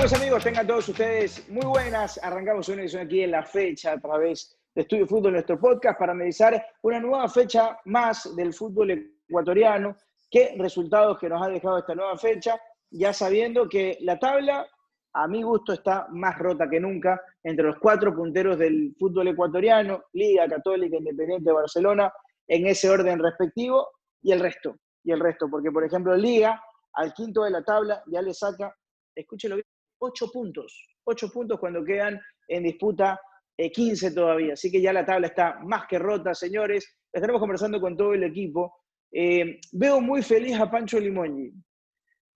amigos? Tengan todos ustedes muy buenas. Arrancamos una edición aquí en la fecha a través de Estudio Fútbol, nuestro podcast, para analizar una nueva fecha más del fútbol ecuatoriano. ¿Qué resultados que nos ha dejado esta nueva fecha? Ya sabiendo que la tabla, a mi gusto, está más rota que nunca entre los cuatro punteros del fútbol ecuatoriano, Liga Católica, Independiente, Barcelona, en ese orden respectivo, y el resto. Y el resto, porque por ejemplo, Liga al quinto de la tabla ya le saca escúchelo bien, ocho puntos. Ocho puntos cuando quedan en disputa 15 eh, todavía. Así que ya la tabla está más que rota, señores. Estaremos conversando con todo el equipo. Eh, veo muy feliz a Pancho Limoñi.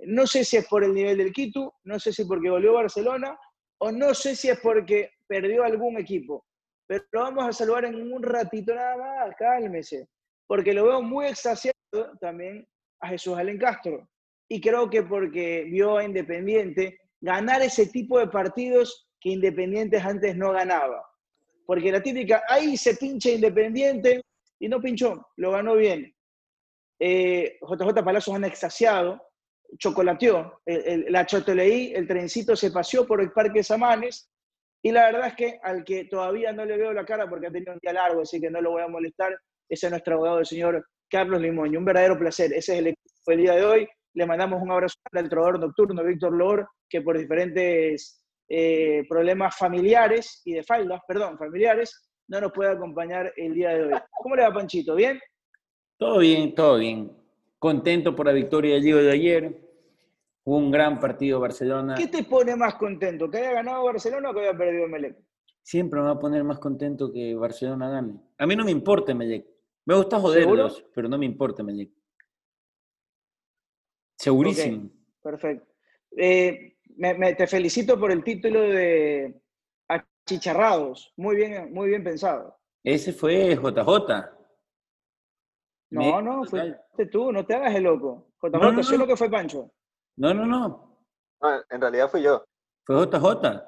No sé si es por el nivel del Quito, no sé si porque volvió a Barcelona o no sé si es porque perdió algún equipo. Pero lo vamos a saludar en un ratito nada más, cálmese. Porque lo veo muy extasiado también a Jesús Alén Castro y creo que porque vio a Independiente ganar ese tipo de partidos que Independiente antes no ganaba. Porque la típica, ahí se pincha Independiente y no pinchó, lo ganó bien. Eh, JJ Palazos han extasiado, chocolateó, la chotoleí, el trencito se paseó por el Parque Samanes y la verdad es que al que todavía no le veo la cara porque ha tenido un día largo, así que no lo voy a molestar, ese es nuestro abogado, el señor Carlos Limoño. Un verdadero placer, ese es el equipo del día de hoy. Le mandamos un abrazo al trovador nocturno, Víctor Lor, que por diferentes eh, problemas familiares y de faldas, perdón, familiares, no nos puede acompañar el día de hoy. ¿Cómo le va, Panchito? ¿Bien? Todo bien, todo bien. Contento por la victoria del día de ayer. Un gran partido Barcelona. ¿Qué te pone más contento? ¿Que haya ganado Barcelona o que haya perdido Melec? Siempre me va a poner más contento que Barcelona gane. A mí no me importa Melec. Me gusta joderlos, pero no me importa Melec. Segurísimo. perfecto. Eh, te felicito por el título de Achicharrados. Muy bien, muy bien pensado. Ese fue JJ. No, no, fuiste tú, no te hagas el loco. JJ, no, no, lo que fue Pancho. No, no, no. en realidad fui yo. Fue JJ.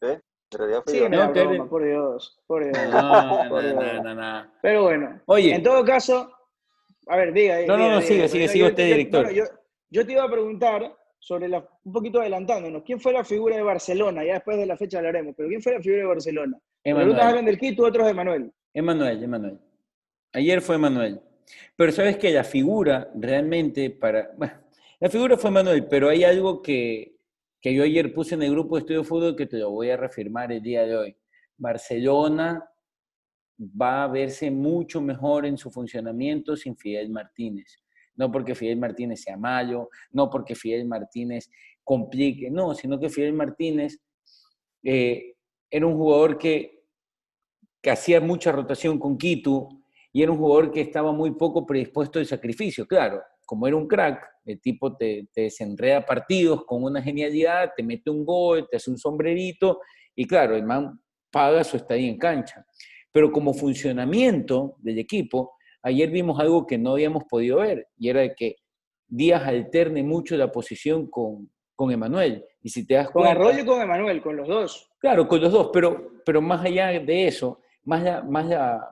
¿Sí? En realidad fui sí, yo. No, broma, por Dios, por Dios. No, no, no, Pero bueno, Oye, en todo caso, a ver, diga. No, no, no, sigue, sigue, sigue usted, director. Yo, te iba a preguntar sobre la, un poquito adelantándonos, ¿quién fue la figura de Barcelona? Ya después de la fecha hablaremos, pero ¿quién fue la figura de Barcelona? Algunos hablan del Quito, otros de Manuel. Emanuel, Emanuel. Ayer fue Manuel. Pero sabes que la figura realmente para... Bueno, la figura fue Manuel, pero hay algo que, que yo ayer puse en el grupo de Estudio Fútbol que te lo voy a reafirmar el día de hoy. Barcelona va a verse mucho mejor en su funcionamiento sin Fidel Martínez. No porque Fidel Martínez sea malo, no porque Fidel Martínez complique, no, sino que Fidel Martínez eh, era un jugador que, que hacía mucha rotación con Quito y era un jugador que estaba muy poco predispuesto al sacrificio. Claro, como era un crack, el tipo te, te desenreda partidos con una genialidad, te mete un gol, te hace un sombrerito y claro, el man paga su estadía en cancha. Pero como funcionamiento del equipo, ayer vimos algo que no habíamos podido ver, y era de que Díaz alterne mucho la posición con, con Emanuel. Y si te das con Arroyo y con Emanuel, con los dos. Claro, con los dos, pero, pero más allá de eso, más la, más,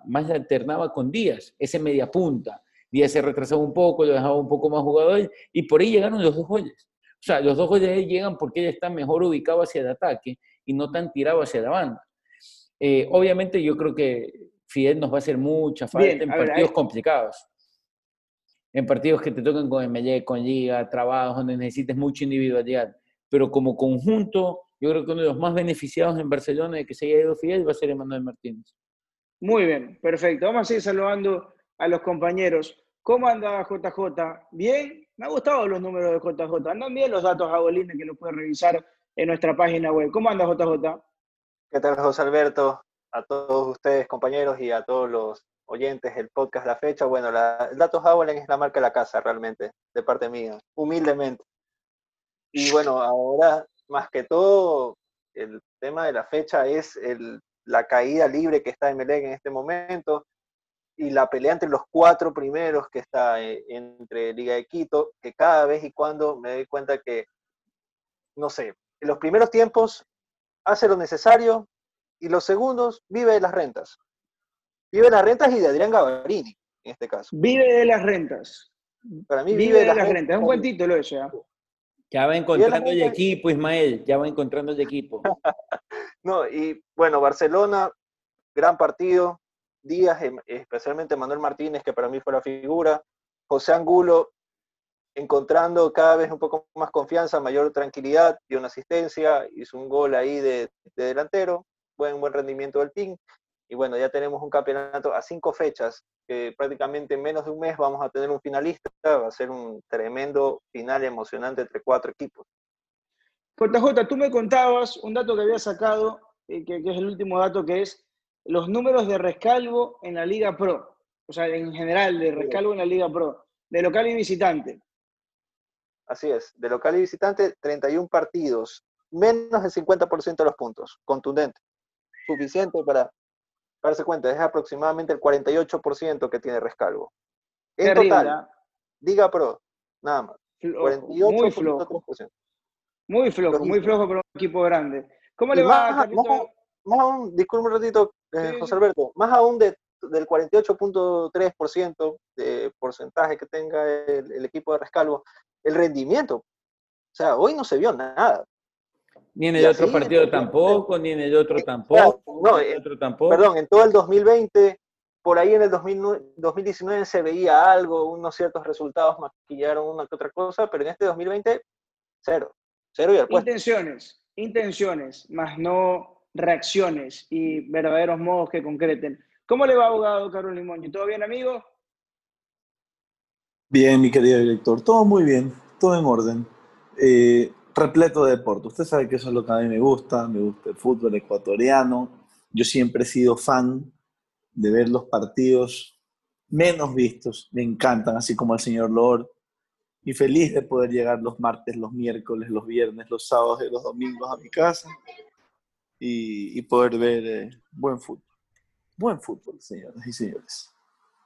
más alternaba con Díaz, ese media punta. Díaz se retrasaba un poco, lo dejaba un poco más jugador, y por ahí llegaron los dos goles. O sea, los dos goles llegan porque él está mejor ubicado hacia el ataque y no tan tirado hacia la banda. Eh, obviamente yo creo que Fidel nos va a hacer mucha falta en partidos complicados. En partidos que te tocan con MLE, con Liga, trabajos donde necesites mucha individualidad. Pero como conjunto, yo creo que uno de los más beneficiados en Barcelona de que se haya ido Fidel va a ser Emanuel Martínez. Muy bien, perfecto. Vamos a seguir saludando a los compañeros. ¿Cómo anda JJ? ¿Bien? Me han gustado los números de JJ. Andan bien los datos a que los puede revisar en nuestra página web. ¿Cómo anda JJ? ¿Qué tal, José Alberto? A todos ustedes, compañeros, y a todos los oyentes del podcast La Fecha. Bueno, la, Datos Avalanche es la marca de la casa, realmente, de parte mía, humildemente. Y bueno, ahora, más que todo, el tema de la fecha es el, la caída libre que está en Melec en este momento y la pelea entre los cuatro primeros que está eh, entre Liga de Quito, que cada vez y cuando me doy cuenta que, no sé, en los primeros tiempos hace lo necesario y los segundos vive de las rentas. Vive de las rentas y de Adrián Gavarini, en este caso. Vive de las rentas. Para mí vive, de, las, rentas. Es un buen título eso. ¿eh? Ya va encontrando el equipo, Ismael, ya va encontrando el equipo. no, y bueno, Barcelona, gran partido. Díaz, em, especialmente Manuel Martínez, que para mí fue la figura. José Angulo, encontrando cada vez un poco más confianza, mayor tranquilidad, dio una asistencia, hizo un gol ahí de, delantero, buen, buen rendimiento del team. Y bueno, ya tenemos un campeonato a cinco fechas, que prácticamente en menos de un mes vamos a tener un finalista, va a ser un tremendo final emocionante entre cuatro equipos. JJ, tú me contabas un dato que había sacado, eh, que, que es el último dato, que es los números de rescalvo en la Liga Pro. O sea, en general, de rescalvo en la Liga Pro, de local y visitante. Así es, de local y visitante, 31 partidos, menos del 50% de los puntos, contundente, suficiente para darse cuenta, es aproximadamente el 48% que tiene rescalvo. En total, diga pro, nada más. 48, muy flojo. Muy flojo, muy flojo para un equipo grande. ¿Cómo le va, más, más, aún, disculpe un ratito, eh, José Alberto, más aún de, del 48.3% de porcentaje que tenga el, equipo de rescalvo, el rendimiento. O sea, hoy no se vio nada. Ni en el otro partido tampoco, ni en el otro tampoco. No, el otro tampoco. Perdón, en todo el 2020, por ahí en el 2019 se veía algo, unos ciertos resultados maquillaron una que otra cosa, pero en este 2020, cero. Cero y al puesto. Intenciones, intenciones, más no reacciones y verdaderos modos que concreten. ¿Cómo le va, abogado Carlos Limón? ¿Todo bien, amigo? Bien, mi querido director, todo muy bien, todo en orden. Eh, repleto de deporte. Usted sabe que eso es lo que a mí me gusta, me gusta el fútbol ecuatoriano. Yo siempre he sido fan de ver los partidos menos vistos, me encantan, así como el señor Lord. Y feliz de poder llegar los martes, los miércoles, los viernes, los sábados y los domingos a mi casa y, poder ver eh, buen fútbol. Buen fútbol, señoras y señores.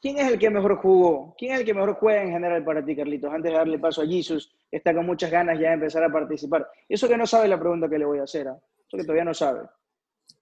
¿Quién es el que mejor jugó? ¿Quién es el que mejor juega en general para ti, Carlitos? Antes de darle paso a Jesus, está con muchas ganas ya de empezar a participar. Eso que no sabe la pregunta que le voy a hacer, ¿ah? eso que todavía no sabe.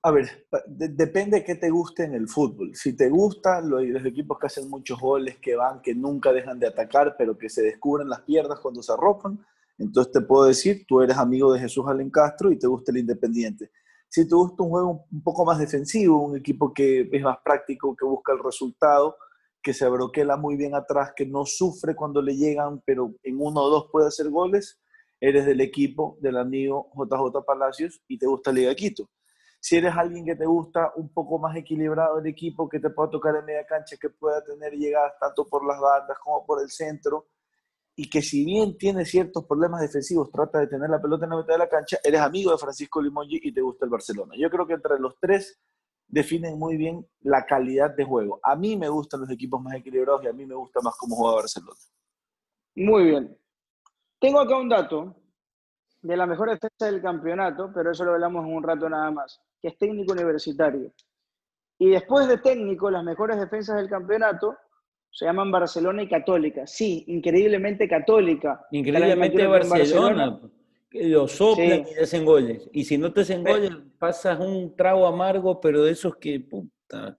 A ver, depende de qué te guste en el fútbol. Si te gustan los, los, equipos que hacen muchos goles, que van, que nunca dejan de atacar, pero que se descubren las piernas cuando se arropan, entonces te puedo decir, tú eres amigo de Jesús Alen Castro y te gusta el Independiente. Si te gusta un juego un poco más defensivo, un equipo que es más práctico, que busca el resultado, que se broquela muy bien atrás, que no sufre cuando le llegan, pero en uno o dos puede hacer goles, eres del equipo del amigo JJ Palacios y te gusta Liga Quito. Si eres alguien que te gusta un poco más equilibrado el equipo, que te pueda tocar en media cancha, que pueda tener llegadas tanto por las bandas como por el centro, y que si bien tiene ciertos problemas defensivos, trata de tener la pelota en la mitad de la cancha, eres amigo de Francisco Limongi y te gusta el Barcelona. Yo creo que entre los tres definen muy bien la calidad de juego. A mí me gustan los equipos más equilibrados y a mí me gusta más cómo juega Barcelona. Muy bien. Tengo acá un dato de la mejor defensa del campeonato, pero eso lo hablamos en un rato nada más, que es técnico universitario. Y después de técnico, las mejores defensas del campeonato se llaman Barcelona y Católica. Sí, increíblemente católica. Increíblemente Barcelona lo soplan y hacen goles. Y si no te hacen goles, pasas un trago amargo, pero de esos que, puta.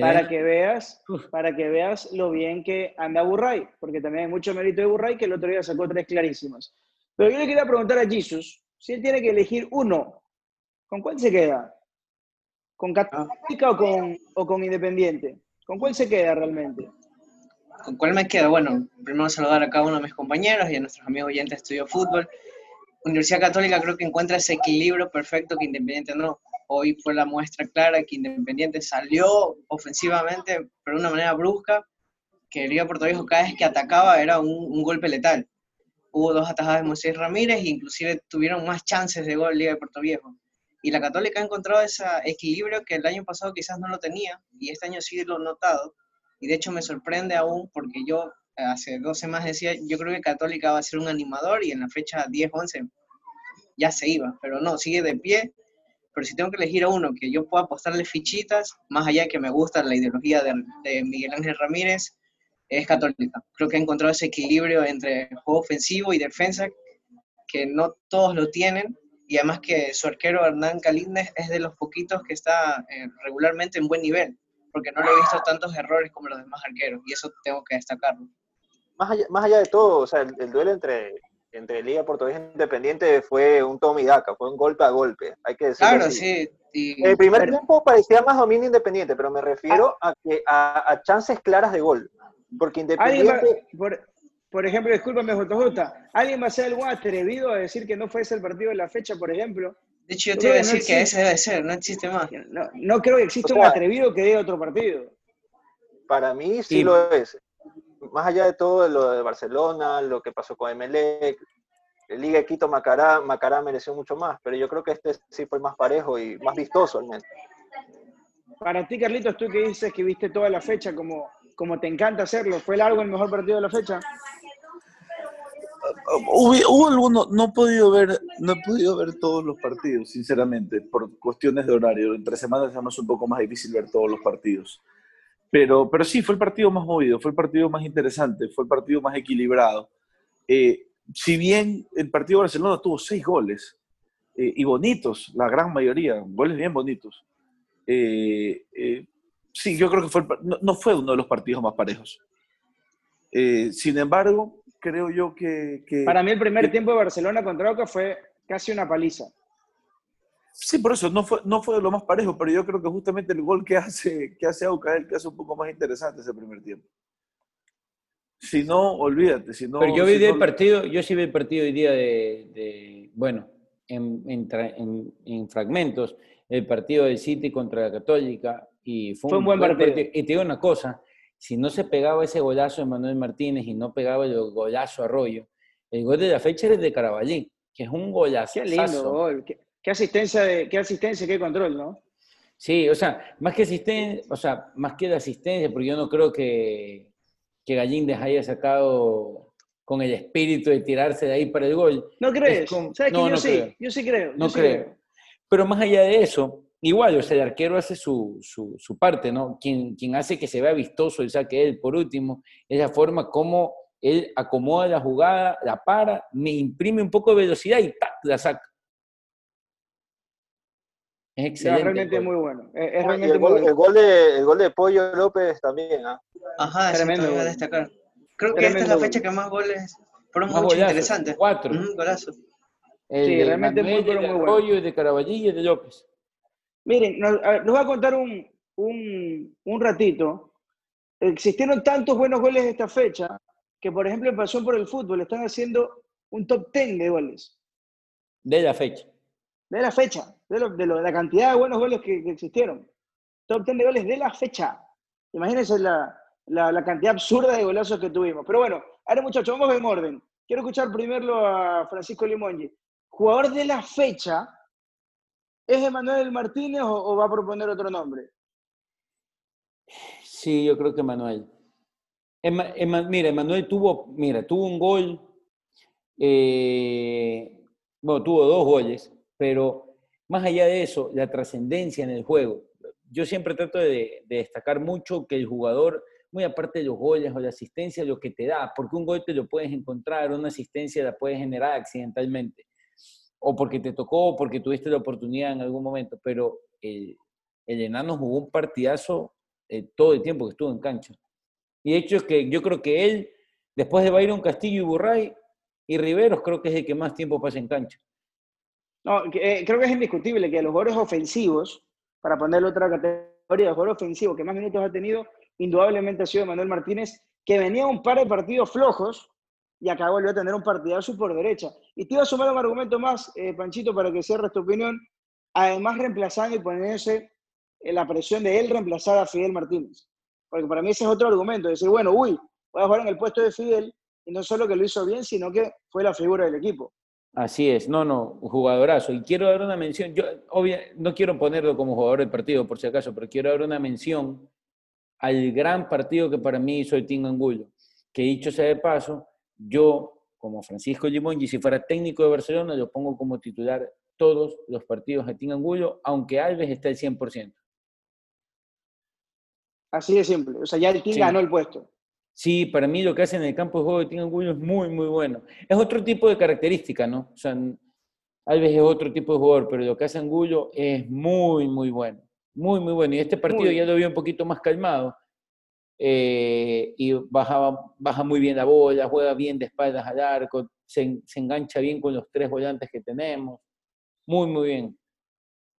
Para que veas, para que veas lo bien que anda Burray, porque también hay mucho mérito de Burray que el otro día sacó tres clarísimas. Pero yo le quería preguntar a Jesus, si él tiene que elegir uno, ¿con cuál se queda? ¿Con Católica o con, o con Independiente? ¿Con cuál se queda realmente? ¿Con cuál me queda? Bueno, primero saludar a cada uno de mis compañeros y a nuestros amigos oyentes de Estudio Fútbol. Universidad Católica creo que encuentra ese equilibrio perfecto que Independiente no. Hoy fue la muestra clara que Independiente salió ofensivamente, pero de una manera brusca, que el Liga Puerto Viejo cada vez que atacaba era un, golpe letal. Hubo dos atajadas de Moisés Ramírez e inclusive tuvieron más chances de gol Liga de Puerto Viejo. Y la Católica ha encontrado ese equilibrio que el año pasado quizás no lo tenía y este año sí lo he notado. Y de hecho me sorprende aún porque yo hace dos semanas decía, yo creo que Católica va a ser un animador y en la fecha 10-11 ya se iba, pero no, sigue de pie. Pero si tengo que elegir a uno que yo pueda apostarle fichitas, más allá de que me gusta la ideología de, Miguel Ángel Ramírez, es Católica. Creo que ha encontrado ese equilibrio entre juego ofensivo y defensa que no todos lo tienen y además que su arquero Hernán Calíndez es de los poquitos que está eh, regularmente en buen nivel, porque no le he visto tantos errores como los demás arqueros y eso tengo que destacarlo más allá, más allá de todo, o sea, el, duelo entre entre Liga Portuguesa e Independiente fue un toma y daca, fue un golpe a golpe, hay que decirlo Claro, así. sí. y- El primer tiempo parecía más dominio Independiente, pero me refiero a, que, a, a chances claras de gol. Porque ¿Alguien va- Independiente, por, por ejemplo, discúlpame, JJ, ¿alguien va a ser algo atrevido a decir que no fue ese el partido de la fecha, por ejemplo? de hecho, yo te iba a no decir que ese debe ser, no existe más. No, no creo que exista O un atrevido que diga otro partido. para mí sí lo es. Más allá de todo lo de Barcelona, lo que pasó con Emelec, Liga de Quito Macará, Macará mereció mucho más, pero yo creo que este sí fue más parejo y más vistoso al menos. Para ti, Carlitos, tú que dices que viste toda la fecha como, como te encanta hacerlo, ¿fue largo el mejor partido de la fecha? Hubo, hubo algunos, no he podido ver, no he podido ver todos los partidos, sinceramente, por cuestiones de horario. Entre semanas es un poco más difícil ver todos los partidos. Pero, pero sí, fue el partido más movido, fue el partido más interesante, fue el partido más equilibrado. Eh, si bien el partido de Barcelona tuvo seis goles, eh, y bonitos, la gran mayoría, goles bien bonitos. Eh, eh, sí, yo creo que no, fue uno de los partidos más parejos. Sin embargo, creo yo que... que- Para mí el primer que- tiempo de Barcelona contra Boca fue casi una paliza. Sí, por eso no fue, no fue de lo más parejo, pero yo creo que justamente el gol que hace, que hace Auca es el que hace un poco más interesante ese primer tiempo. Si no, olvídate. Si no, Pero yo vi si el no- partido, yo sí vi el partido hoy día de, de- bueno, en, en en- en fragmentos, el partido del City contra la Católica y fue, Fue un buen partido. Y te digo una cosa, si no se pegaba ese golazo de Manuel Martínez y no pegaba el golazo Arroyo, el gol de la fecha era el de Caraballí, que es un golazo. Qué lindo gol. Qué, qué asistencia, de, qué asistencia, qué control, ¿no? Sí, o sea, más que asistencia, o sea, más que la asistencia, porque yo no creo que, que Gallíndez haya sacado con el espíritu de tirarse de ahí para el gol. ¿No crees? Es como- ¿Sabes que no, yo no sí? creo. Yo sí creo. No sí creo. Pero más allá de eso, igual, o sea, el arquero hace su, su, su parte, ¿no? Quien, quien hace que se vea vistoso el saque él, por último, es la forma como él acomoda la jugada, la para, me imprime un poco de velocidad y ¡tac! la saca. Es Es excelente. realmente el gol. muy bueno. Es, es Y realmente el, muy gol, bueno. el, gol de, el gol de Pollo López también, ¿ah? Ajá, eso Tremendo va a destacar. Creo que esta es la fecha que más goles fueron Más mucho. Cuatro. Ujú, golazo. El Sí, de realmente muy, Manuel, pero el de muy bueno. El de Caraballí y el de López. Miren, nos, a ver, les voy a contar un, un, un ratito. Existieron tantos buenos goles de esta fecha que, por ejemplo, en Pasión por el Fútbol están haciendo un top 10 de goles. De la fecha. De la fecha, de, lo- de lo- de la cantidad de buenos goles que, que existieron. Top 10 de goles de la fecha. Imagínense la, la- la cantidad absurda de golazos que tuvimos. Pero bueno, ahora muchachos, vamos en orden. Quiero escuchar primero a Francisco Limongi. Jugador de la fecha, ¿es Emanuel Martínez o, va a proponer otro nombre? Sí, yo creo que Manuel. Ema- Ema- mira, Emanuel tuvo, mira, tuvo un gol, eh, bueno, tuvo dos goles, pero más allá de eso, la trascendencia en el juego. Yo siempre trato de, de destacar mucho que el jugador, muy aparte de los goles o la asistencia, lo que te da, porque un gol te lo puedes encontrar, una asistencia la puedes generar accidentalmente, o porque te tocó, o porque tuviste la oportunidad en algún momento, pero el, el enano jugó un partidazo eh, todo el tiempo que estuvo en cancha. Y de hecho es que yo creo que él, después de Byron Castillo y Burray y Riveros, creo que es el que más tiempo pasa en cancha. No, eh, creo que es indiscutible que los jugadores ofensivos, para ponerle otra categoría, los jugadores ofensivos que más minutos ha tenido, indudablemente ha sido Manuel Martínez, que venía un par de partidos flojos y acá volvió a tener un partidazo por derecha. Y te iba a sumar un argumento más, eh, Panchito, para que cierres tu opinión, además reemplazando y poniéndose en la presión de él reemplazar a Fidel Martínez. Porque para mí ese es otro argumento, decir, bueno, uy, voy a jugar en el puesto de Fidel, y no solo que lo hizo bien, sino que fue la figura del equipo. Así es, no, no, un jugadorazo. Y quiero dar una mención, yo obvia, no quiero ponerlo como jugador del partido, por si acaso, pero quiero dar una mención al gran partido que para mí hizo el Team Angulo. Que dicho sea de paso, yo, como Francisco Limongi, si fuera técnico de Barcelona, lo pongo como titular todos los partidos de Team Angulo, aunque Alves está al 100%. Así de simple. O sea, ya el Sí. ganó el puesto. Sí, para mí lo que hace en el campo de juego de Team Angulo es muy, muy bueno. Es otro tipo de característica, ¿no? O sea, Alves es otro tipo de jugador, pero lo que hace Angulo es muy, muy bueno. Muy, muy bueno. Y este partido Muy. ya lo vi un poquito más calmado. Eh, y baja, baja muy bien la bola, juega bien de espaldas al arco, se, se engancha bien con los tres volantes que tenemos. Muy, muy bien.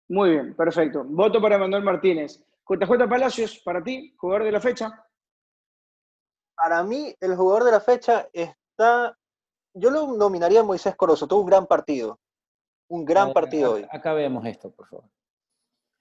Muy bien, perfecto. Voto para Manuel Martínez. JJ Palacios, para ti, jugador de la fecha. Para mí, el jugador de la fecha está. Yo lo nominaría a Moisés Corozo. Tuvo un gran partido. Un gran partido hoy. Acá vemos esto, por favor.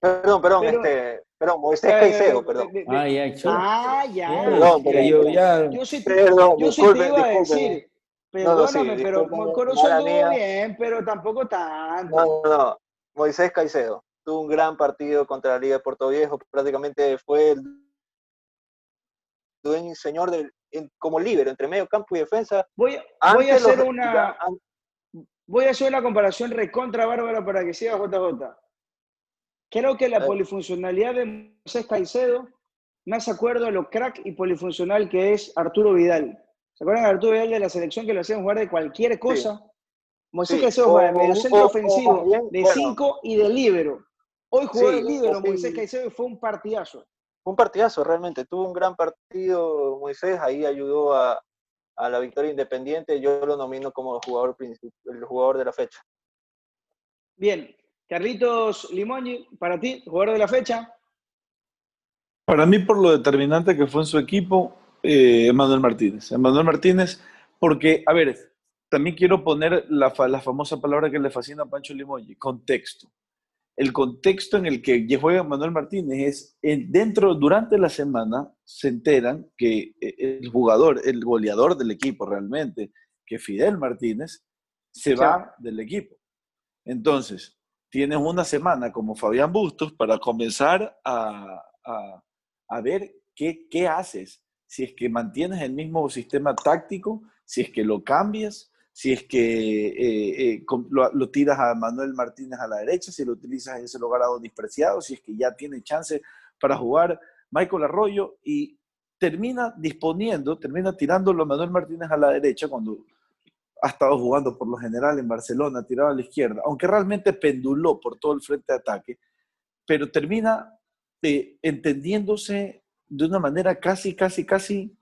Perdón, perdón, este, perdón, Moisés Caicedo, perdón. Ah, ya, yo, Ah, ya. Perdón, ya, yo ya. Yo sí, Perdón, yo sí te iba a decir, No, no, sí, perdóname, pero Corozo estuvo mía. bien, pero tampoco tanto. No, no, no. Moisés Caicedo. Tuvo un gran partido contra la Liga de Puerto Viejo. Prácticamente fue el dueño y señor del, en- como líbero entre medio campo y defensa. Voy, voy a hacer los- una, ya, an- voy a hacer una comparación recontra bárbara para que siga JJ. Creo que la ver. polifuncionalidad de Moisés Caicedo me hace acuerdo a lo crack y polifuncional que es Arturo Vidal. ¿Se acuerdan de Arturo Vidal de la selección que lo hacían jugar de cualquier cosa? Moisés Sí, Caicedo o- juega de o- mediocentro o- o ofensivo, de bueno. 5 y de líbero. Hoy jugó Sí, de líbero o- sí. Moisés Caicedo y fue un partidazo. Fue un partidazo realmente. Tuvo un gran partido Moisés. Ahí ayudó a, a la victoria independiente. Yo lo nomino como jugador el jugador de la fecha. Bien, Carlitos Limoni, para ti, jugador de la fecha. Para mí, por lo determinante que fue en su equipo, eh, Emanuel Martínez. Emanuel Martínez, porque, a ver, también quiero poner la, la famosa palabra que le fascina a Pancho Limoyi, contexto. El contexto en el que juega Emanuel Martínez es, en- dentro, durante la semana, se enteran que eh, el jugador, el goleador del equipo realmente, que Fidel Martínez, se Claro. va del equipo. Entonces, tienes una semana como Fabián Bustos para comenzar a, a- a ver qué, qué haces. Si es que mantienes el mismo sistema táctico, si es que lo cambias, si es que eh, eh, lo, lo tiras a Manuel Martínez a la derecha, si lo utilizas en ese lugar a despreciado, si es que ya tiene chance para jugar Michael Arroyo y termina disponiendo, termina tirándolo a Manuel Martínez a la derecha cuando ha estado jugando por lo general en Barcelona, tirado a la izquierda, aunque realmente penduló por todo el frente de ataque, pero termina eh, entendiéndose de una manera casi, casi, casi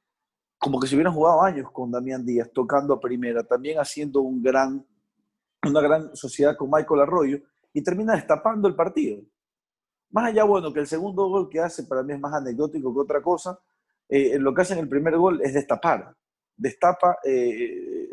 como que se hubieran jugado años con Damián Díaz, tocando a primera, también haciendo un gran, una gran sociedad con Michael Arroyo, y termina destapando el partido. Más allá, bueno, que el segundo gol que hace para mí es más anecdótico que otra cosa, eh, lo que hace en el primer gol es destapar, destapa, eh,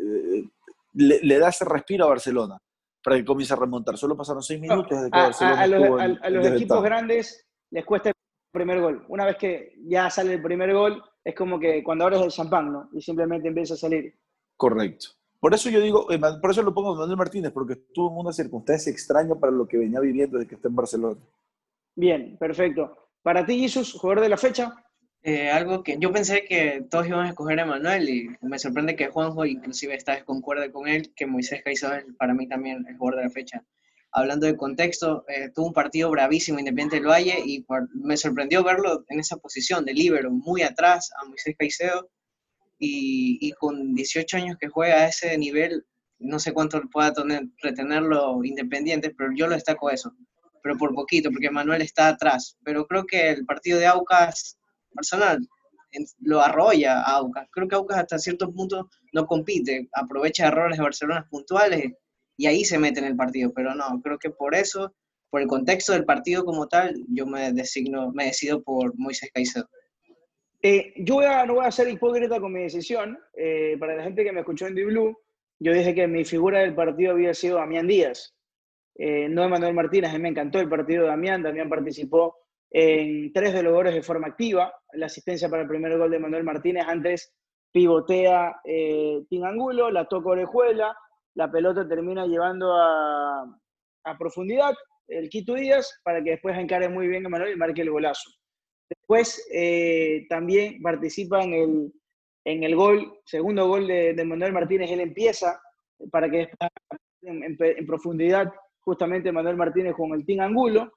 le, le da ese respiro a Barcelona para que comience a remontar. Solo pasaron seis minutos desde que A, a- Barcelona a los, en- a los equipos grandes les cuesta el primer gol. Una vez que ya sale el primer gol, es como que cuando abres el champán, ¿no? Y simplemente empieza a salir. Correcto. Por eso yo digo, eh, por eso lo pongo a Manuel Martínez, porque estuvo en una circunstancia extraña para lo que venía viviendo desde que está en Barcelona. Bien, perfecto. Para ti, Jesus, jugador de la fecha. Eh, algo que yo pensé que todos iban a escoger a Manuel y me sorprende que Juanjo inclusive esta vez concuerde con él, que Moisés Caicedo es para mí también el jugador de la fecha. Hablando de contexto, eh, tuvo un partido bravísimo Independiente del Valle y por- me sorprendió verlo en esa posición de líbero, muy atrás a Moisés Caicedo y, y con 18 años que juega a ese nivel, no sé cuánto pueda tener- retenerlo Independiente, pero yo lo destaco eso, pero por poquito, porque Manuel está atrás. Pero creo que el partido de Aucas en- lo arrolla a Aucas. Creo que Aucas hasta cierto punto no compite, aprovecha errores de Barcelona puntuales y ahí se mete en el partido, pero no, creo que por eso, por el contexto del partido como tal, yo me designo, me decido por Moisés Caicedo. Eh, yo voy a- no voy a ser hipócrita con mi decisión. Eh, para la gente que me escuchó en D-Blue, yo dije que mi figura del partido había sido Damián Díaz, eh, no Manuel Martínez. A mí me encantó el partido de Damián. Damián participó en tres de los goles de forma activa. La asistencia para el primer gol de Manuel Martínez antes pivotea eh, Tim Angulo, la toca Orejuela, la pelota termina llevando a, a profundidad el Quito Díaz para que después encare muy bien a Manuel y marque el golazo. Después eh, también participa en el, en el gol, segundo gol de, de Manuel Martínez, él empieza para que después en, en- en profundidad justamente Manuel Martínez con el Team Angulo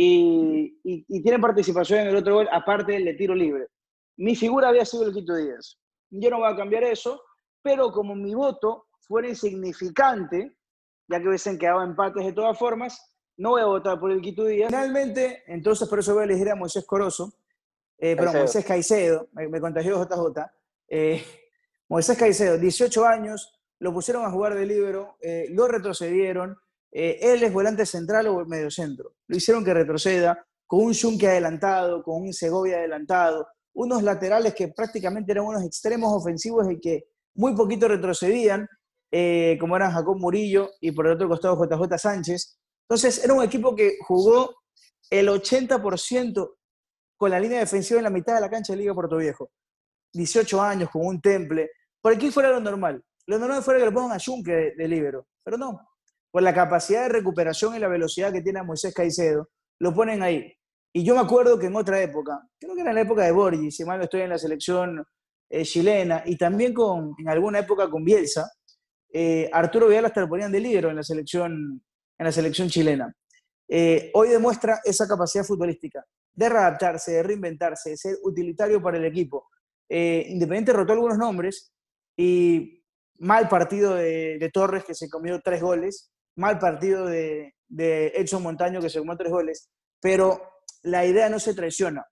y, y- y tiene participación en el otro gol, aparte del de tiro libre. Mi figura había sido el Quito Díaz. Yo no voy a cambiar eso, pero como mi voto fuera insignificante, ya que hubiesen quedado empates de todas formas, no voy a votar por el Quito Díaz. Finalmente, entonces por eso voy a elegir a Moisés Corozo, eh, pero. Moisés Caicedo, me, me contagió JJ, eh, Moisés Caicedo, 18 años, lo pusieron a jugar de libero, eh, lo retrocedieron, eh, él es volante central o medio centro, lo hicieron que retroceda, con un Junque adelantado, con un Segovia adelantado, unos laterales que prácticamente eran unos extremos ofensivos y que muy poquito retrocedían, eh, como eran Jacob Murillo y por el otro costado JJ Sánchez. Entonces era un equipo que jugó el 80% con la línea defensiva en la mitad de la cancha de Liga Puerto Viejo. 18 años, con un temple. Por aquí fuera lo normal. Lo normal fuera que lo pongan a Junque de libero, pero no. Por la capacidad de recuperación y la velocidad que tiene Moisés Caicedo, lo ponen ahí. Y yo me acuerdo que en otra época, creo que era en la época de Borgi, si mal no estoy en la selección eh, chilena, y también con, en alguna época con Bielsa, eh, Arturo Vidal hasta lo ponían de líder en la selección, en la selección chilena. Eh, hoy demuestra esa capacidad futbolística de readaptarse, de reinventarse, de ser utilitario para el equipo. Eh, Independiente rotó algunos nombres y mal partido de, de Torres que se comió tres goles, mal partido de, de Edson Montaño que se comió tres goles, pero la idea no se traiciona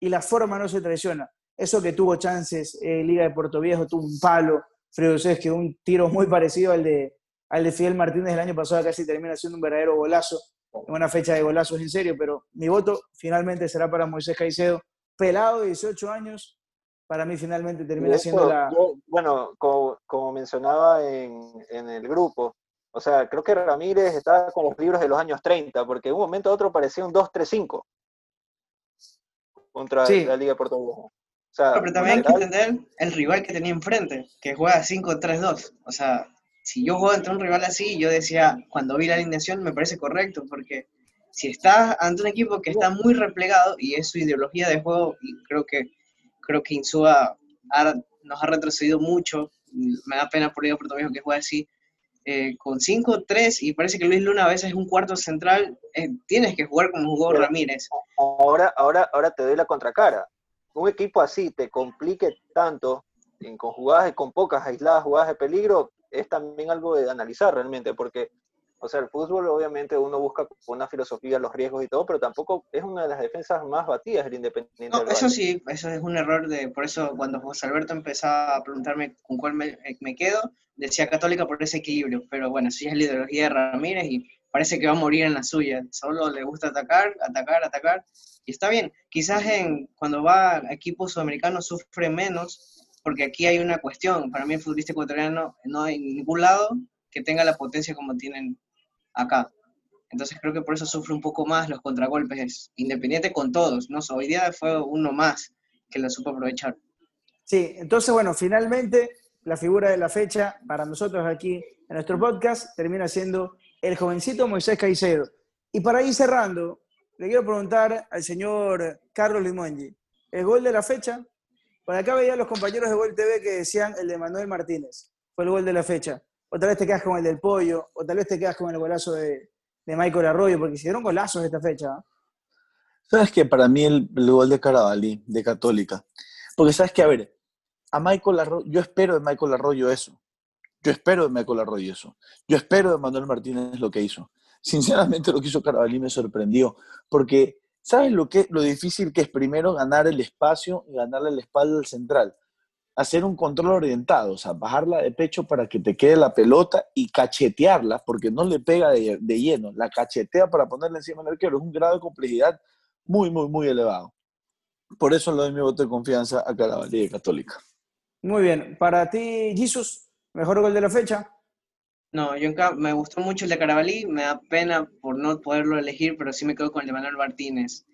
y la forma no se traiciona. Eso que tuvo chances, eh, Liga de Puerto Viejo tuvo un palo, Fredo que un tiro muy parecido al de, al de Fidel Martínez el año pasado, casi termina siendo un verdadero golazo, en una fecha de golazos en serio, pero mi voto finalmente será para Moisés Caicedo, pelado de 18 años, para mí finalmente termina siendo la... yo, bueno, como, como mencionaba en, en el grupo, o sea, creo que Ramírez estaba con los libros de los años 30, porque de un momento a otro parecía un 2-3-5 contra Sí. la Liga de Puerto Viejo. O sea, Pero también hay que entender el rival que tenía enfrente, que juega 5-3-2. O sea, si yo juego ante un rival así, yo decía, cuando vi la alineación me parece correcto, porque si estás ante un equipo que está muy replegado y es su ideología de juego, y creo que creo que Insúa ha- nos ha retrocedido mucho, me da pena por Liga Puerto Viejo que juegue así, eh, con 5-3 y parece que Luis Luna a veces es un cuarto central, eh, tienes que jugar como jugó Ramírez. ahora, ahora, ahora te doy la contracara. Un equipo así te complique tanto en, con jugadas, con pocas aisladas jugadas de peligro, es también algo de analizar realmente, porque, o sea, el fútbol obviamente uno busca una filosofía los riesgos y todo, pero tampoco es una de las defensas más batidas del Independiente. No, del eso sí, eso es un error de, por eso cuando José Alberto empezaba a preguntarme con cuál me, eh, me quedo, decía Católica por ese equilibrio, pero bueno, sí es la ideología de Ramírez y parece que va a morir en la suya, solo le gusta atacar, atacar, atacar, y está bien, quizás en, cuando va a equipos sudamericanos sufre menos, porque aquí hay una cuestión, para mí el futbolista ecuatoriano no hay ningún lado que tenga la potencia como tienen acá. Entonces creo que por eso sufre un poco más los contragolpes, independiente con todos, ¿no? Hoy día fue uno más que lo supo aprovechar. Sí, entonces, bueno, finalmente la figura de la fecha para nosotros aquí en nuestro podcast termina siendo el jovencito Moisés Caicedo. Y para ir cerrando, le quiero preguntar al señor Carlos Limongi, ¿el gol de la fecha? Por acá veía a los compañeros de Gol TV que decían el de Manuel Martínez, fue el gol de la fecha. O tal vez te quedas con el del Pollo, o tal vez te quedas con el golazo de, de Michael Arroyo, porque hicieron golazos esta fecha. ¿ah? ¿Sabes que Para mí el, el gol de Carabalí, de Católica. Porque sabes que, a ver, a Michael Arroyo, yo espero de Michael Arroyo eso. Yo espero de Michael Arroyo eso. Yo espero de Manuel Martínez lo que hizo. Sinceramente lo que hizo Carabalí me sorprendió. Porque, ¿sabes lo, que, lo difícil que es primero ganar el espacio y ganarle la espalda al central? Hacer un control orientado, o sea, bajarla de pecho para que te quede la pelota y cachetearla, porque no le pega de, de lleno, la cachetea para ponerla encima del arquero. Es un grado de complejidad muy, muy, muy elevado. Por eso le doy mi voto de confianza a Carabalí de Católica. Muy bien, para ti, Jesus, mejor gol de la fecha. No, yo me gustó mucho el de Carabalí, me da pena por no poderlo elegir, pero sí me quedo con el de Manuel Martínez.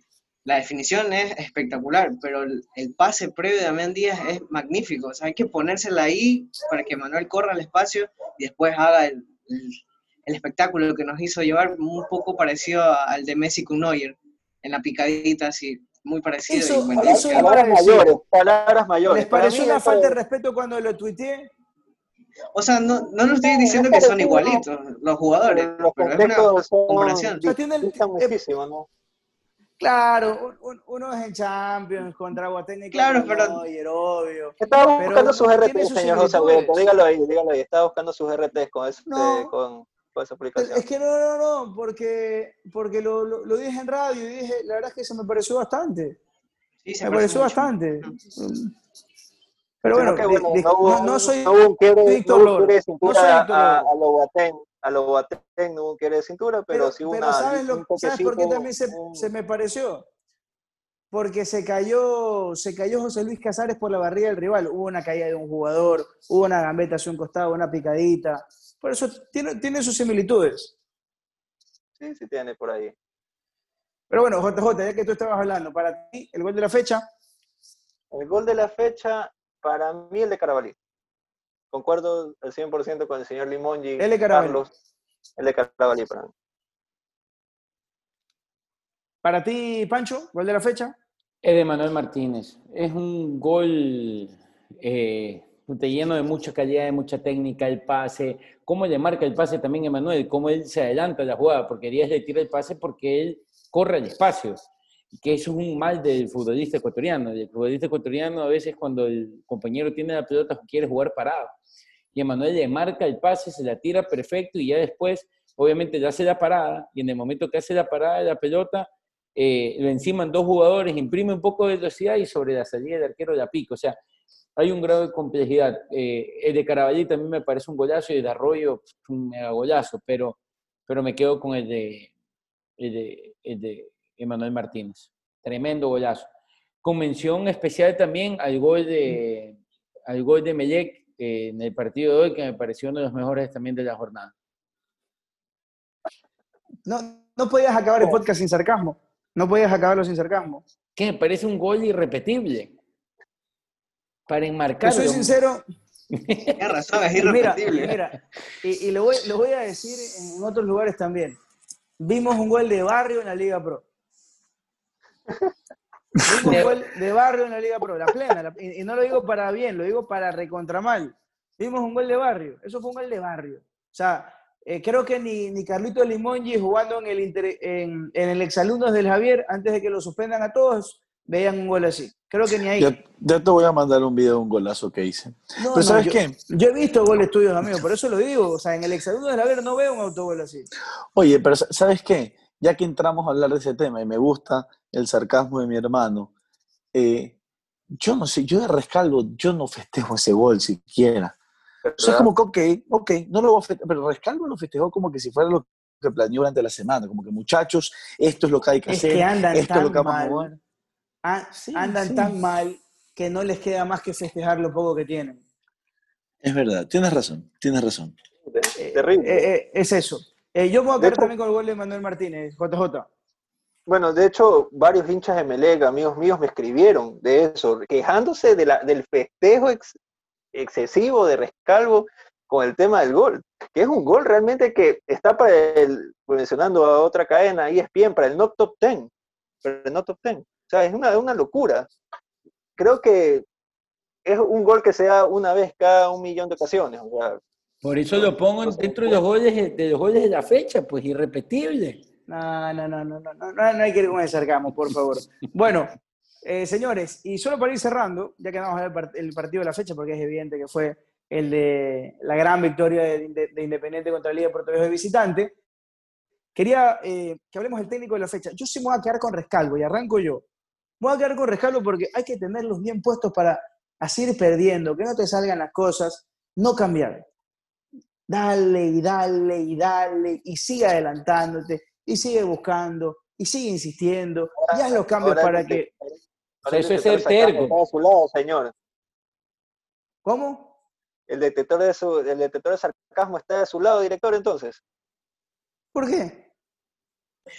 La definición es espectacular, pero el, el pase previo de Damián Díaz es magnífico. O sea, hay que ponérsela ahí para que Manuel corra al espacio y después haga el, el- el espectáculo que nos hizo llevar un poco parecido a- al de Messi con Neuer, en la picadita, así, muy parecido. Eso- y eso Palabras mayores, palabras mayores. ¿Les pareció una falta de respeto cuando lo tuiteé? O sea, no, no lo estoy diciendo que son igualitos los jugadores, los pero es una comparación. O sea, tiene el- distan eh, muchísimo, ¿no? Claro, un- un- uno es en Champions contra Guatemala. Claro, pero- obvio. Estaba Pero buscando sus RTs, sus señor José. Alberto. Dígalo ahí, dígalo ahí. Estaba buscando sus RTs con, ese, No. con, con esa aplicación. Es que no, no, no, porque, porque lo, lo- lo dije en radio y dije, la verdad es que eso me pareció bastante. Sí, se Me pareció mucho. bastante. Pero bueno, que, no, hubo, no- no soy no hubo un quiebre, Víctor no hubo un Loro. quiebre de No cintura soy Víctor a, a lo Boateng, a lo Boateng no hubo un quiebre de cintura, pero, Pero, sí hubo pero una, ¿sabes, lo- un ¿sabes por qué también se, un- se me pareció? Porque se cayó, se cayó José Luis Casares por la barriga del rival. Hubo una caída de un jugador, hubo una gambeta hacia un costado, una picadita. Por eso tiene, tiene sus similitudes. Sí, sí tiene por ahí. Pero bueno, JJ, ya que tú estabas hablando, para ti, el gol de la fecha, El gol de la fecha, para mí el de Carabalí. Concuerdo al 100% con el señor Limongi. El Carabalí. Carlos, el de Carabalí para mí. para ti, Pancho, gol de la fecha. Es de Manuel Martínez. Es un gol eh, lleno de mucha calidad, de mucha técnica, el pase. Cómo le marca el pase también a Manuel, cómo él se adelanta a la jugada, porque Díaz le tira el pase porque él corre al espacio. Que es un mal del futbolista ecuatoriano. El futbolista ecuatoriano a veces cuando el compañero tiene la pelota quiere jugar parado. Y Emanuel le marca el pase, se la tira perfecto y ya después, obviamente, ya hace la parada. Y en el momento que hace la parada de la pelota, eh, lo enciman dos jugadores, imprime un poco de velocidad y sobre la salida del arquero la pica. O sea, hay un grado de complejidad. Eh, el de Carabalí también me parece un golazo y el de Arroyo un mega golazo, pero, pero me quedo con el de, el de, el de Emanuel Martínez. Tremendo golazo. Con mención especial también al gol de, al gol de Melec eh, en el partido de hoy, que me pareció uno de los mejores también de la jornada. No, no podías acabar el podcast sin sarcasmo. No podías acabarlo sin sarcasmo. Que me parece un gol irrepetible. Para enmarcarlo. soy sincero, Tienes razón, es mira, irrepetible. mira, y, y lo, voy, lo voy a decir en otros lugares también. Vimos un gol de barrio en la Liga Pro. Un gol de barrio en la Liga Pro, la plena. la- y, y no lo digo para bien, lo digo para recontramal. Vimos un gol de barrio. Eso fue un gol de barrio. O sea, eh, creo que ni, ni Carlito Limongi jugando en el, inter- en, en el exalumnos del Javier, antes de que lo suspendan a todos, veían un gol así. Creo que ni ahí. Ya, ya te voy a mandar un video de un golazo que hice. No, Pero no, ¿sabes yo, qué? Yo he visto goles tuyos, amigo, por eso lo digo. O sea, en el exalumno del Javier no veo un autogol así. Oye, pero sa- ¿sabes qué? Ya que entramos a hablar de ese tema y me gusta el sarcasmo de mi hermano, eh, yo no sé, yo de Rescalvo, yo no festejo ese gol siquiera. O sea, es como que, ok, ok, no lo voy a festejar, pero Rescalvo lo festejó como que si fuera lo que planeó durante la semana, como que muchachos, esto es lo que hay que Es hacer, que andan esto es lo que vamos a mal. jugar. Ah, Sí, andan sí. tan mal que no les queda más que festejar lo poco que tienen. Es verdad, tienes razón, tienes razón. Eh, Terrible. eh, eh, es eso. Eh, yo De quedar también con el gol de Manuel Martínez, JJ. Bueno, de hecho, varios hinchas de Melec, amigos míos, me escribieron de eso, quejándose de la, del festejo ex- excesivo de Rescalvo con el tema del gol, que es un gol realmente que está para el, mencionando a otra cadena, ESPN, para el no top 10, para el no top 10. O sea, es una, una locura. Creo que es un gol que se da una vez cada un millón de ocasiones. O sea, Por eso lo pongo dentro de los goles de los goles de la fecha, pues irrepetible. No, no, no, no, no, no, no, hay que ir con el sarcasmo, por favor. Bueno, eh, señores, y solo para ir cerrando, ya que vamos a ver el part- el partido de la fecha, porque es evidente que fue el de la gran victoria de, de- de Independiente contra la Liga de Puerto Viejo de visitante, quería eh, que hablemos del técnico de la fecha. Yo sí me voy a quedar con Rescalvo y arranco yo. Me voy a quedar con Rescalvo porque hay que tenerlos bien puestos para así ir perdiendo, que no te salgan las cosas, no cambiar. Dale y dale y dale y sigue adelantándote y sigue buscando y sigue insistiendo y haz los cambios ahora para el que... O sea, eso es ser terco. Está a su lado, señor. ¿Cómo? El detector, de su, el detector de sarcasmo está de su lado, director, entonces. ¿Por qué?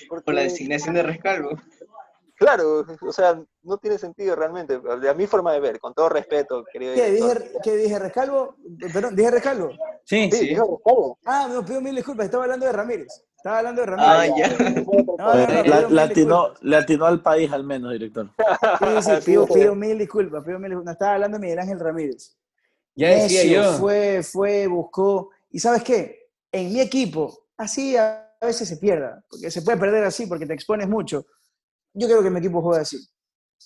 Por la Porque- designación de Rescalvo. Claro, o sea, no tiene sentido realmente, de a mi forma de ver, con todo respeto, querido ¿Qué director. dije, ¿qué dije Rescalvo? Perdón, ¿dije Rescalvo? Sí, Sí, dijo Rescalvo. Ah, no, pido mil disculpas, estaba hablando de Ramírez. Estaba hablando de Ah, Ramírez. ya. No, no, no, la- mil le, atinó, disculpas. le atinó al país al menos, director. Sí, sí, Sí, pido, sí. pido mil disculpas, pido mil disculpas. No, estaba hablando de Miguel Ángel Ramírez. ya decía yo. Fue, fue, buscó. ¿Y sabes qué? En mi equipo, así a veces se pierda, porque se puede perder así porque te expones mucho. Yo creo que mi equipo juega así.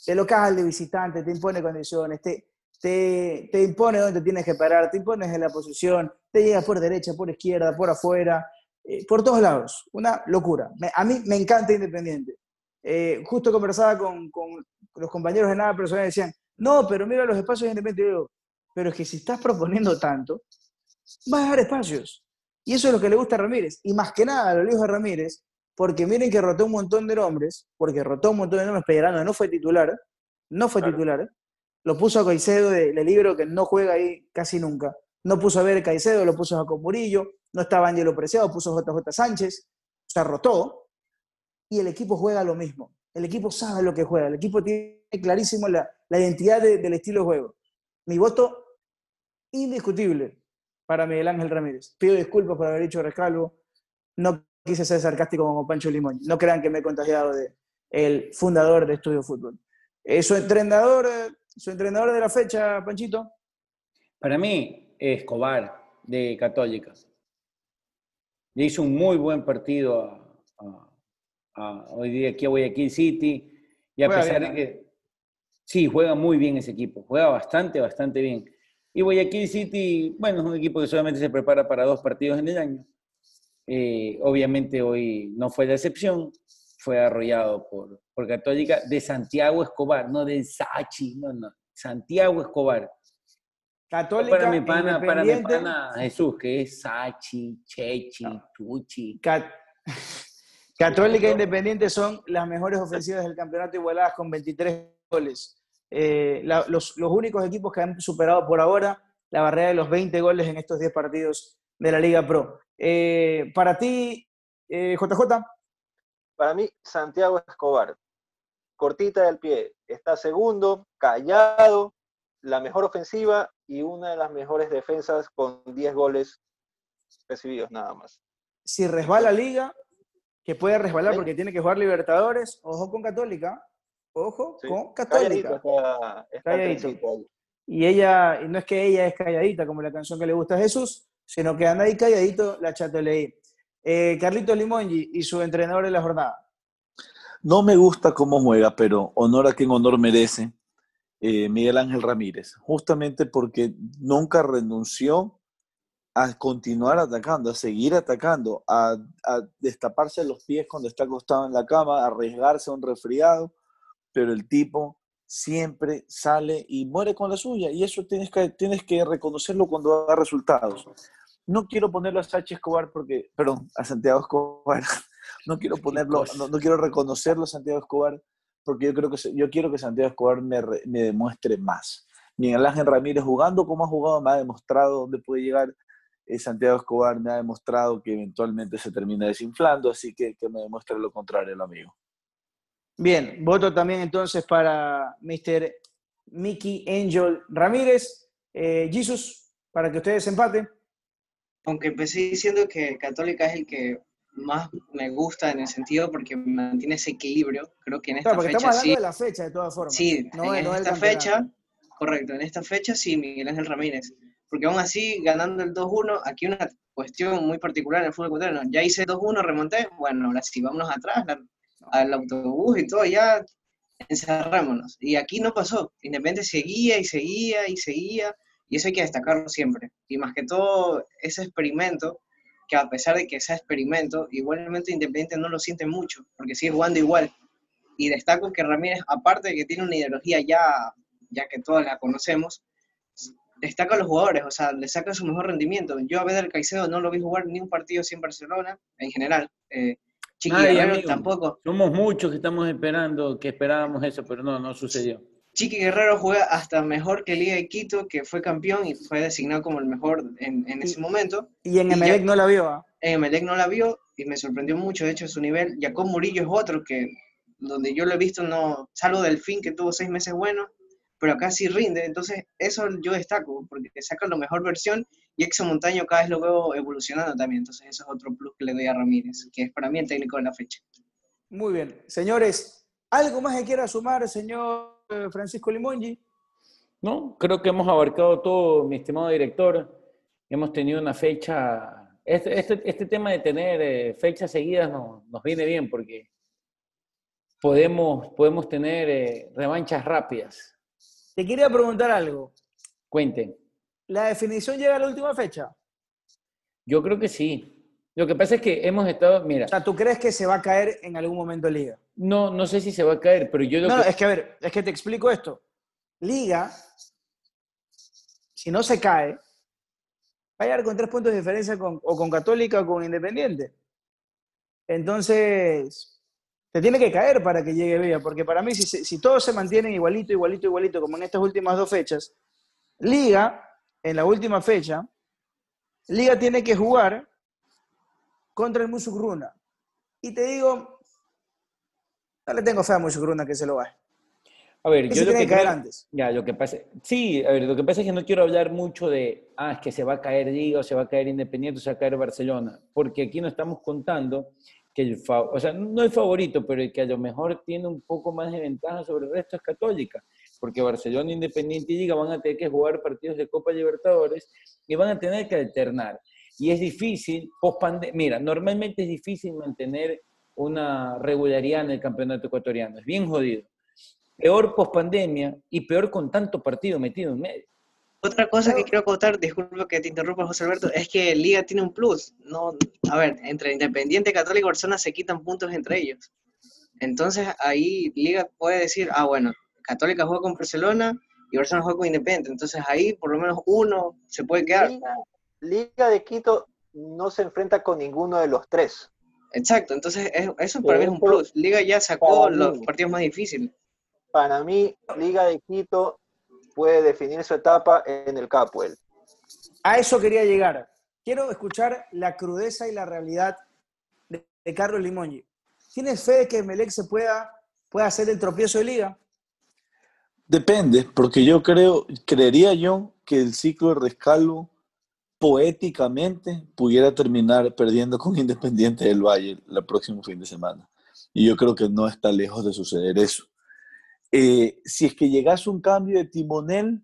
De local, de visitante, te impone condiciones, te, te, te impone dónde tienes que parar, te impones en la posición, te llega por derecha, por izquierda, por afuera, eh, por todos lados. Una locura. Me- a mí me encanta Independiente. Eh, justo conversaba con, con- los compañeros de nada personal decían, no, pero mira los espacios independientes. Yo digo, pero es que si estás proponiendo tanto, vas a dar espacios. Y eso es lo que le gusta a Ramírez. Y más que nada, lo dijo a Ramírez, porque miren que rotó un montón de nombres, porque rotó un montón de nombres, Pellerano no fue titular, no fue titular. Lo puso a Caicedo del libro que no juega ahí casi nunca. No puso a ver Caicedo, lo puso a Jacob Murillo, no estaba Angelo Preciado, puso a JJ Sánchez, se rotó, y el equipo juega lo mismo. El equipo sabe lo que juega, el equipo tiene clarísimo la, identidad del estilo de juego. Mi voto indiscutible para Miguel Ángel Ramírez. Pido disculpas por haber dicho rescalvo. No quise ser sarcástico como Pancho Limón. No crean que me he contagiado de el fundador de Estudio Fútbol. Eh, ¿Su entrenador, eh, su entrenador de la fecha, Panchito? Para mí, Escobar, de Católica. Le hizo un muy buen partido hoy día aquí a Guayaquil City. Y a pesar de que sí, juega muy bien ese equipo, juega bastante, bastante bien. Y Guayaquil City, bueno, es un equipo que solamente se prepara para dos partidos en el año. Eh, obviamente hoy no fue la excepción, fue arrollado por, por Católica de Santiago Escobar, no de Sachi, no, no, Santiago Escobar. Católica para mi pana, para mi pana Jesús, que es Sachi, Chechi, Tuchi. Católica e Independiente son las mejores ofensivas del campeonato igualadas con 23 goles. Eh, los, únicos equipos que han superado por ahora la barrera de los 20 goles en estos 10 partidos de la Liga Pro. Eh, para ti, JJ. Eh, para mí, Santiago Escobar, cortita del pie, está segundo, callado, la mejor ofensiva y una de las mejores defensas con 10 goles recibidos nada más. Si resbala liga, que puede resbalar porque tiene que jugar Libertadores. Ojo con Católica. Ojo con Católica. Y ella, y no es que ella es calladita, como la canción que le gusta a Jesús, sino que anda ahí calladito la chatoleí. Eh, Carlitos Limongi y su entrenador de la jornada. No me gusta cómo juega, pero honor a quien honor merece. Eh, Miguel Ángel Ramírez, justamente porque nunca renunció a continuar atacando, a seguir atacando, a, destaparse los pies cuando está acostado en la cama, a arriesgarse a un resfriado, pero el tipo siempre sale y muere con la suya, y eso tienes que, tienes que reconocerlo cuando da resultados. No quiero ponerlo a Sachi Escobar porque, perdón, a Santiago Escobar, no quiero ponerlo, no, quiero reconocerlo a Santiago Escobar porque yo creo que yo quiero que Santiago Escobar me, me demuestre más. Miguel Ángel Ramírez jugando como ha jugado me ha demostrado dónde puede llegar eh, Santiago Escobar me ha demostrado que eventualmente se termina desinflando, así que que me demuestre lo contrario el amigo. Bien, voto también entonces para Mr. Mickey Angel Ramírez. Eh, Jesus, para que ustedes empaten. Aunque empecé diciendo que Católica es el que más me gusta en el sentido porque mantiene ese equilibrio. Creo que en esta fecha estamos hablando de la fecha de todas formas. Sí, en esta fecha, correcto, en esta fecha sí, Miguel Ángel Ramírez porque aún así, ganando el 2-1, aquí una cuestión muy particular en el fútbol ecuatoriano. Ya hice 2-1, remonté, bueno, ahora sí, vámonos atrás, al autobús y todo, ya encerrámonos. Y aquí no pasó. Independiente seguía y seguía y seguía, y eso hay que destacarlo siempre. Y más que todo, ese experimento, que a pesar de que sea experimento, igualmente Independiente no lo siente mucho, porque sigue jugando igual. Y destaco que Ramírez, aparte de que tiene una ideología ya, ya que todos la conocemos, destaca a los jugadores, o sea, le saca su mejor rendimiento. Yo a Bedel Caicedo no lo vi jugar ni un partido sin Barcelona, en general. Eh, Chiqui tampoco. Somos muchos que estamos esperando, que esperábamos eso, pero no, no sucedió. Chiqui Guerrero juega hasta mejor que Liga de Quito, que fue campeón y fue designado como el mejor en, ese momento. Y en Emelec no la vio. ¿ah? En Emelec no la vio y me sorprendió mucho, de hecho, su nivel. Jacob Murillo es otro que, donde yo lo he visto, no, salvo del fin que tuvo seis meses buenos, pero acá sí rinde. Entonces, eso yo destaco, porque saca la mejor versión y Exo Montaño cada vez lo veo evolucionando también. Entonces, eso es otro plus que le doy a Ramírez, que es para mí el técnico de la fecha. Muy bien. Señores, ¿algo más que quiera sumar, señor Francisco Limongi? No, creo que hemos abarcado todo, mi estimado director. Hemos tenido una fecha. Este, este, este tema de tener eh, fechas seguidas nos viene bien porque podemos, podemos tener eh, revanchas rápidas. Te quería preguntar algo. Cuenten. ¿La definición llega a la última fecha? Yo creo que sí. Lo que pasa es que hemos estado, mira. O sea, ¿tú crees que se va a caer en algún momento Liga? No, no sé si se va a caer, pero yo lo No, que... es que a ver, es que te explico esto. Liga, si no se cae, va a llegar con tres puntos de diferencia con, o con Católica o con Independiente. Entonces, te tiene que caer para que llegue Liga, porque para mí, si, si todos se mantienen igualito, igualito, igualito, como en estas últimas dos fechas, Liga, en la última fecha, Liga tiene que jugar contra el Musugruna. Y te digo, no le tengo fe a Musugruna que se lo vaya. A ver, yo lo que caer creo- antes. Ya, lo que pasa, sí, a ver, lo que pasa es que no quiero hablar mucho de, ah, es que se va a caer Liga o se va a caer Independiente o se va a caer Barcelona, porque aquí no estamos contando que el, o sea, no el favorito, pero el que a lo mejor tiene un poco más de ventaja sobre el resto es Católica, porque Barcelona, Independiente y Liga van a tener que jugar partidos de Copa Libertadores y van a tener que alternar. Y es difícil, post mira, normalmente es difícil mantener una regularidad en el campeonato ecuatoriano, es bien jodido. Peor post pandemia y peor con tanto partido metido en medio. Otra cosa que quiero acotar, disculpa que te interrumpa José Alberto, es que Liga tiene un plus. No, a ver, entre Independiente, Católica y Barcelona se quitan puntos entre ellos. Entonces ahí Liga puede decir, ah, bueno, Católica juega con Barcelona y Barcelona juega con Independiente. Entonces ahí por lo menos uno se puede quedar. Liga, Liga de Quito no se enfrenta con ninguno de los tres. Exacto, entonces es- eso para mí es un plus. Liga ya sacó los mí. partidos más difíciles. Para mí, Liga de Quito puede definir su etapa en el Capuel. A eso quería llegar. Quiero escuchar la crudeza y la realidad de, de Carlos Limoñi. ¿Tienes fe de que Melec se pueda, pueda hacer el tropiezo de liga? Depende, porque yo creo, creería yo que el ciclo de Rescalvo poéticamente pudiera terminar perdiendo con Independiente del Valle el próximo fin de semana. Y yo creo que no está lejos de suceder eso. Eh, si es que llegase un cambio de timonel,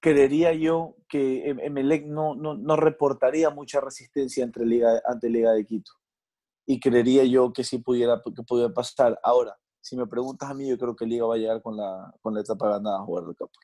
creería yo que Em- Emelec no, no, no reportaría mucha resistencia entre Liga, ante Liga de Quito. Y creería yo que sí pudiera, que pudiera pasar. Ahora, si me preguntas a mí, yo creo que Liga va a llegar con la, con la etapa ganada a jugar de campo.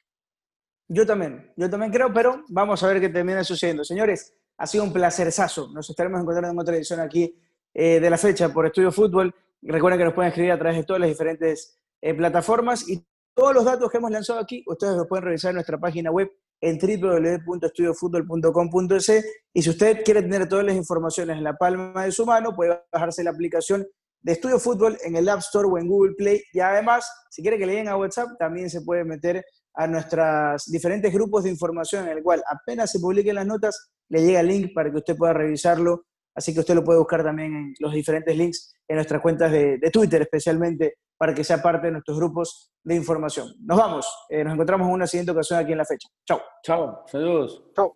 Yo también, yo también creo, pero vamos a ver qué termina sucediendo. Señores, ha sido un placerzazo. Nos estaremos encontrando en otra edición aquí eh, de la fecha por Estudio Fútbol. Recuerden que nos pueden escribir a través de todas las diferentes eh, plataformas y todos los datos que hemos lanzado aquí, ustedes los pueden revisar en nuestra página web en www.estudiofutbol.com.es y si usted quiere tener todas las informaciones en la palma de su mano, puede bajarse la aplicación de Estudio Fútbol en el App Store o en Google Play y además, si quiere que le lleguen a WhatsApp, también se puede meter a nuestros diferentes grupos de información en el cual apenas se publiquen las notas, le llega el link para que usted pueda revisarlo. Así que usted lo puede buscar también en los diferentes links en nuestras cuentas de, de Twitter, especialmente para que sea parte de nuestros grupos de información. Nos vamos, eh, nos encontramos en una siguiente ocasión aquí en la fecha. Chao. Chao, saludos. Chau.